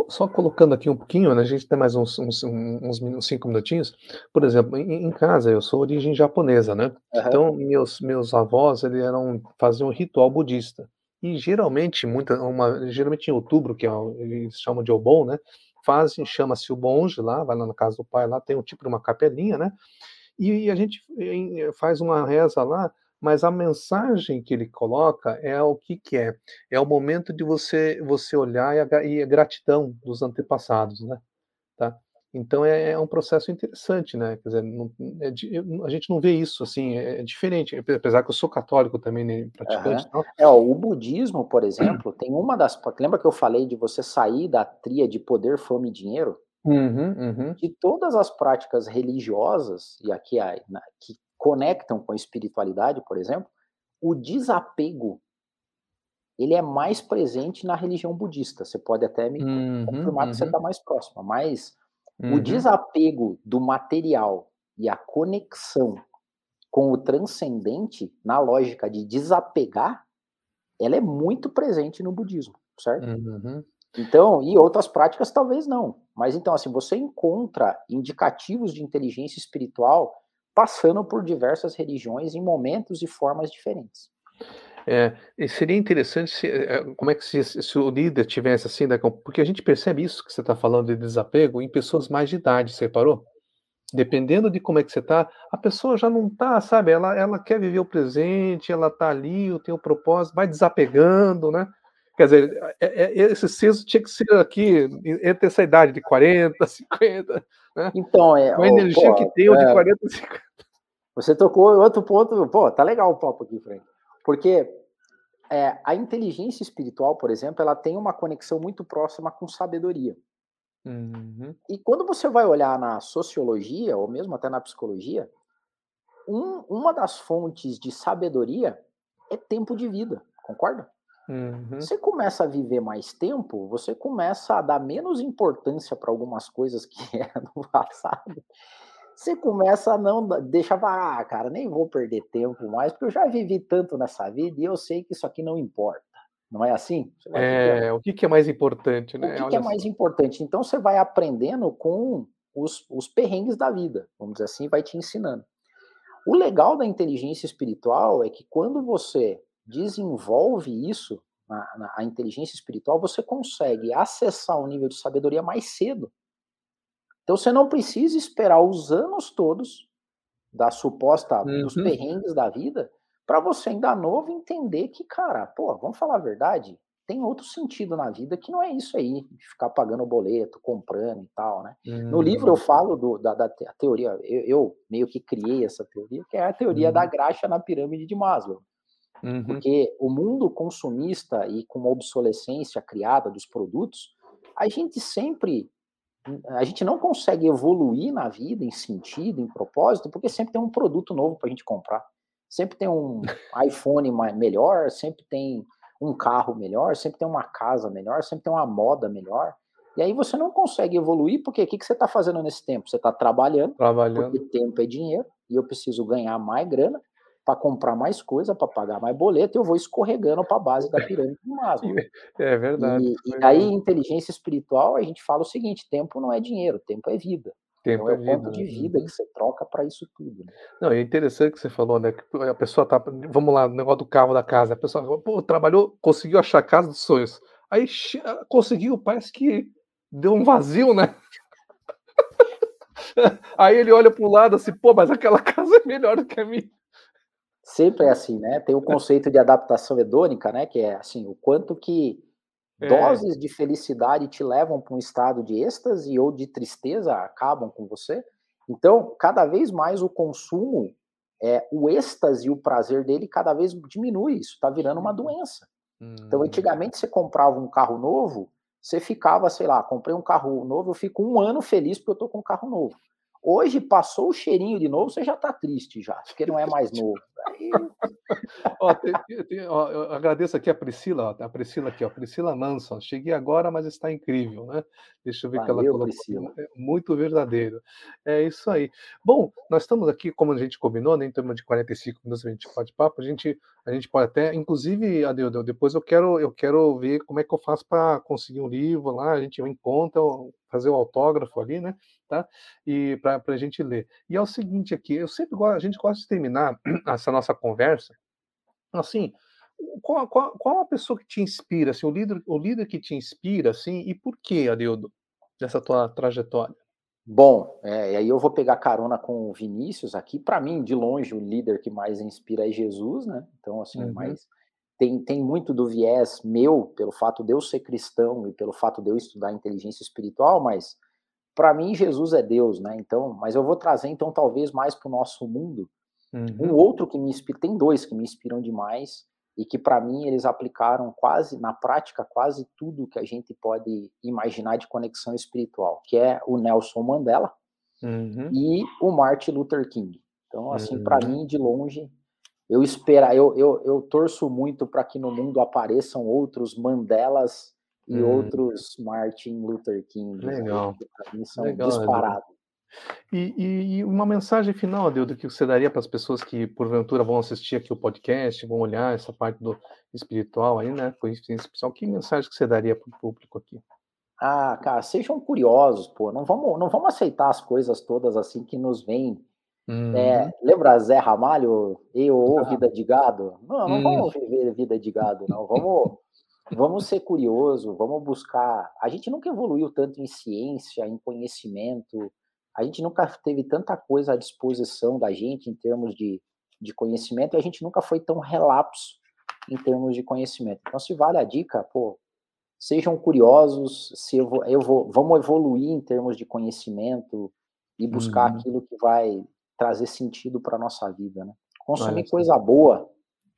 S2: Só colocando aqui um pouquinho, né, a gente tem mais uns, uns, uns, uns cinco minutinhos. Por exemplo, em, em, casa, eu sou origem japonesa, né? Uhum. Então, meus, meus avós, eles eram, faziam um ritual budista. E geralmente, muita, uma, geralmente em outubro, que é, eles chamam de Obon, né? Fazem, chama-se o bonge lá, vai lá na casa do pai, lá tem um tipo de uma capelinha, né? E, a gente faz uma reza lá mas a mensagem que ele coloca é o que, que é? É o momento de você você olhar e a, e a gratidão dos antepassados, né? Tá? Então é, é, um processo interessante, né? Quer dizer, não, é, a gente não vê isso assim, é, é, diferente. Apesar que eu sou católico também, né, praticante.
S3: Uhum. É, ó, o budismo, por exemplo, tem uma das. Lembra que eu falei de você sair da tria de poder, fome e dinheiro?
S2: Uhum, uhum.
S3: De todas as práticas religiosas, e aqui que conectam com a espiritualidade, por exemplo, o desapego ele é mais presente na religião budista. Você pode até me uhum, confirmar uhum. que você está uhum. mais próxima, mas uhum. o desapego do material e a conexão com o transcendente, na lógica de desapegar, ela é muito presente no budismo, certo?
S2: Uhum.
S3: Então, e outras práticas talvez não. Mas então, assim, você encontra indicativos de inteligência espiritual passando por diversas religiões em momentos e formas diferentes.
S2: É, seria interessante se, é, como é que se, se, o líder tivesse assim, né, porque a gente percebe isso que você está falando de desapego em pessoas mais de idade, você reparou? Dependendo de como é que você está, a pessoa já não está, sabe? Ela, ela quer viver o presente, ela está ali, tem o propósito, vai desapegando, né? Quer dizer, é, é, esse senso tinha que ser aqui, entre essa idade de 40, 50, <laughs> né?
S3: Então, é.
S2: Com a energia pô, que tem, o de 40 a 50.
S3: Você tocou em outro ponto, pô, tá legal o papo aqui, Frank. Porque é, a inteligência espiritual, por exemplo, ela tem uma conexão muito próxima com sabedoria.
S2: Uhum.
S3: E quando você vai olhar na sociologia, ou mesmo até na psicologia, um, uma das fontes de sabedoria é tempo de vida, concorda?
S2: Uhum.
S3: Você começa a viver mais tempo, você começa a dar menos importância para algumas coisas que <laughs> eram no passado. Você começa a não deixar, ah, cara, nem vou perder tempo mais, porque eu já vivi tanto nessa vida e eu sei que isso aqui não importa. Não é assim?
S2: É, o que, que, é mais importante, né?
S3: O que, que é mais importante? Então você vai aprendendo com os, os perrengues da vida, vamos dizer assim, vai te ensinando. O legal da inteligência espiritual é que quando você desenvolve isso, na, na, a inteligência espiritual, você consegue acessar um nível de sabedoria mais cedo. Então você não precisa esperar os anos todos da suposta uhum. dos perrengues da vida para você ainda novo entender que, cara, pô, vamos falar a verdade, tem outro sentido na vida que não é isso aí, de ficar pagando boleto, comprando e tal, né? Uhum. No livro eu falo do, da, da teoria, eu, eu, meio que criei essa teoria, que é a teoria uhum. da graxa na pirâmide de Maslow.
S2: Uhum.
S3: Porque o mundo consumista e com a obsolescência criada dos produtos, a gente sempre a gente não consegue evoluir na vida em sentido, em propósito, porque sempre tem um produto novo para a gente comprar. Sempre tem um <laughs> iPhone melhor, sempre tem um carro melhor, sempre tem uma casa melhor, sempre tem uma moda melhor. E aí você não consegue evoluir, porque o que, que você está fazendo nesse tempo? Você está trabalhando,
S2: trabalhando,
S3: porque tempo é dinheiro, e eu preciso ganhar mais grana, para comprar mais coisa, para pagar mais boleto, eu vou escorregando para a base da pirâmide do Maslow. <laughs>
S2: É verdade.
S3: E, e aí, inteligência espiritual, a gente fala o seguinte: tempo não é dinheiro, tempo é vida.
S2: Tempo
S3: então, é,
S2: é vida,
S3: ponto de vida
S2: né?
S3: que você troca para isso tudo. Né?
S2: Não, é interessante que você falou, né? Que a pessoa tá. Vamos lá, no negócio do carro da casa. A pessoa pô, trabalhou, conseguiu achar a casa dos sonhos. Aí conseguiu, parece que deu um vazio, né? <laughs> Aí ele olha para o lado assim, pô, mas aquela <laughs> casa é melhor do que a minha.
S3: Sempre é assim, né? Tem o conceito de adaptação hedônica, né? Que é assim, o quanto que é. doses de felicidade te levam para um estado de êxtase ou de tristeza acabam com você. Então, cada vez mais o consumo, é, o êxtase e o prazer dele cada vez diminui. Isso está virando uma doença. Hum. Então, antigamente você comprava um carro novo, você ficava, sei lá, comprei um carro novo, eu fico um ano feliz porque eu tô com um carro novo. Hoje passou o cheirinho de novo, você já tá triste já, porque não é mais novo. <laughs>
S2: ó, tem, tem, ó, eu agradeço aqui a Priscila, ó, a Priscila aqui, ó, Priscila Manson. Cheguei agora, mas está incrível, né? Deixa eu ver Valeu, que ela colocou. Priscila. É muito verdadeiro. É isso aí. Bom, nós estamos aqui, como a gente combinou, né, em torno de 45 minutos a gente pode papo, a gente, a gente pode até, inclusive, Adeudo, depois eu quero, eu quero ver como é que eu faço para conseguir um livro lá, a gente encontra, fazer o autógrafo ali, né? Tá? E para a gente ler. E é o seguinte aqui, eu sempre gosto, a gente gosta de terminar <clears throat> essa nossa conversa assim, qual, qual, qual a pessoa que te inspira, assim, o líder, o líder que te inspira, assim, e por que, Adeudo, dessa tua trajetória?
S3: Bom, é, e aí eu vou pegar carona com o Vinícius aqui. Para mim, de longe, o líder que mais inspira é Jesus, né? Então, assim, uhum. mas tem, tem muito do viés meu, pelo fato de eu ser cristão e pelo fato de eu estudar inteligência espiritual, mas para mim Jesus é Deus, né? Então, mas eu vou trazer então talvez mais para o nosso mundo. Uhum. Um outro que me inspira, tem dois que me inspiram demais e que para mim eles aplicaram quase na prática quase tudo que a gente pode imaginar de conexão espiritual, que é o Nelson Mandela uhum. e o Martin Luther King. Então, assim, uhum. para mim de longe, eu espero, eu, eu, eu torço muito para que no mundo apareçam outros Mandelas e uhum. outros Martin Luther King.
S2: Legal.
S3: Para mim são Legal, disparados.
S2: E, e, e, uma mensagem final, Adildo, que você daria para as pessoas que porventura vão assistir aqui o podcast, vão olhar essa parte do espiritual aí, né? Coincidência especial. Que mensagem que você daria para o público aqui?
S3: Ah, cara, sejam curiosos, pô. Não vamos, não vamos aceitar as coisas todas assim que nos vêm. Uhum. É, lembra Zé Ramalho? Eu ou ah. vida de gado? Não, não uhum. vamos viver vida de gado, não. Vamos, vamos ser curioso, vamos buscar. A gente nunca evoluiu tanto em ciência, em conhecimento a gente nunca teve tanta coisa à disposição da gente em termos de, de conhecimento e a gente nunca foi tão relapso em termos de conhecimento. Então, se vale a dica, pô, sejam curiosos, se eu vou, eu vou, vamos evoluir em termos de conhecimento e buscar uhum. aquilo que vai trazer sentido para nossa vida, né? Consumir coisa boa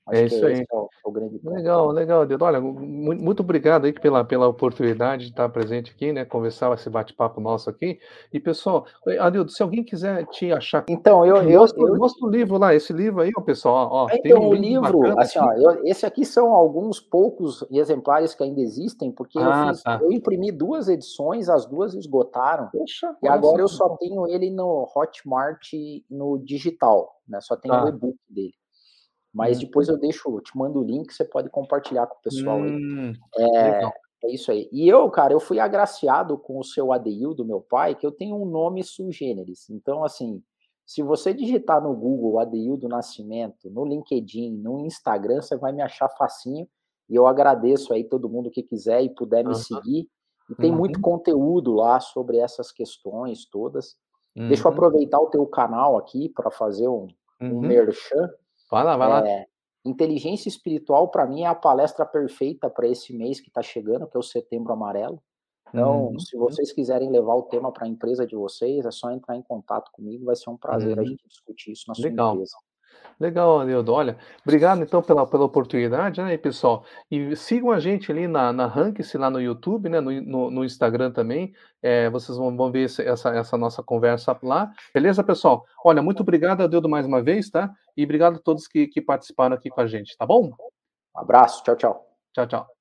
S2: Acho é isso aí. É o, o grande ponto. Legal, legal, Dedo. Olha, muito obrigado aí pela, pela oportunidade de estar presente aqui, né? Conversar esse bate-papo nosso aqui. E, pessoal, Adildo, se alguém quiser te achar.
S3: Então, eu. eu
S2: mostra, eu... mostra o livro lá, esse livro aí, ó, pessoal. Ó,
S3: então, um o livro, assim, ó, eu, esse aqui são alguns poucos exemplares que ainda existem, porque ah, eu, fiz, tá. eu, imprimi duas edições, as duas esgotaram. Poxa, e agora eu só tenho ele no Hotmart no digital, né? Só tenho tá. o e-book dele. Mas uhum. depois eu deixo, te mando o link, você pode compartilhar com o pessoal hum, aí. É, é, isso aí. E eu, cara, eu fui agraciado com o seu ADIU do meu pai, que eu tenho um nome sui generis. Então, assim, se você digitar no Google ADIU do Nascimento, no LinkedIn, no Instagram, você vai me achar facinho. E eu agradeço aí todo mundo que quiser e puder me uhum. seguir. E tem uhum. muito conteúdo lá sobre essas questões todas. Deixa eu uhum. aproveitar o teu canal aqui para fazer um, um uhum. merchan.
S2: Vai lá, vai lá.
S3: É, inteligência espiritual, para mim, é a palestra perfeita para esse mês que está chegando, que é o Setembro Amarelo. Então, uhum. se vocês quiserem levar o tema para a empresa de vocês, é só entrar em contato comigo, vai ser um prazer uhum. a gente discutir isso na sua Legal. empresa.
S2: Legal, Leodo. Olha, obrigado então pela, pela oportunidade, né, pessoal? E sigam a gente ali na, na Ranks, lá no YouTube, né, no, no, no Instagram também. É, vocês vão, vão ver essa, essa nossa conversa lá. Beleza, pessoal? Olha, muito obrigado, Adeudo, mais uma vez, tá? E obrigado a todos que, que participaram aqui com a gente, tá bom?
S3: Um abraço, tchau, tchau.
S2: Tchau, tchau.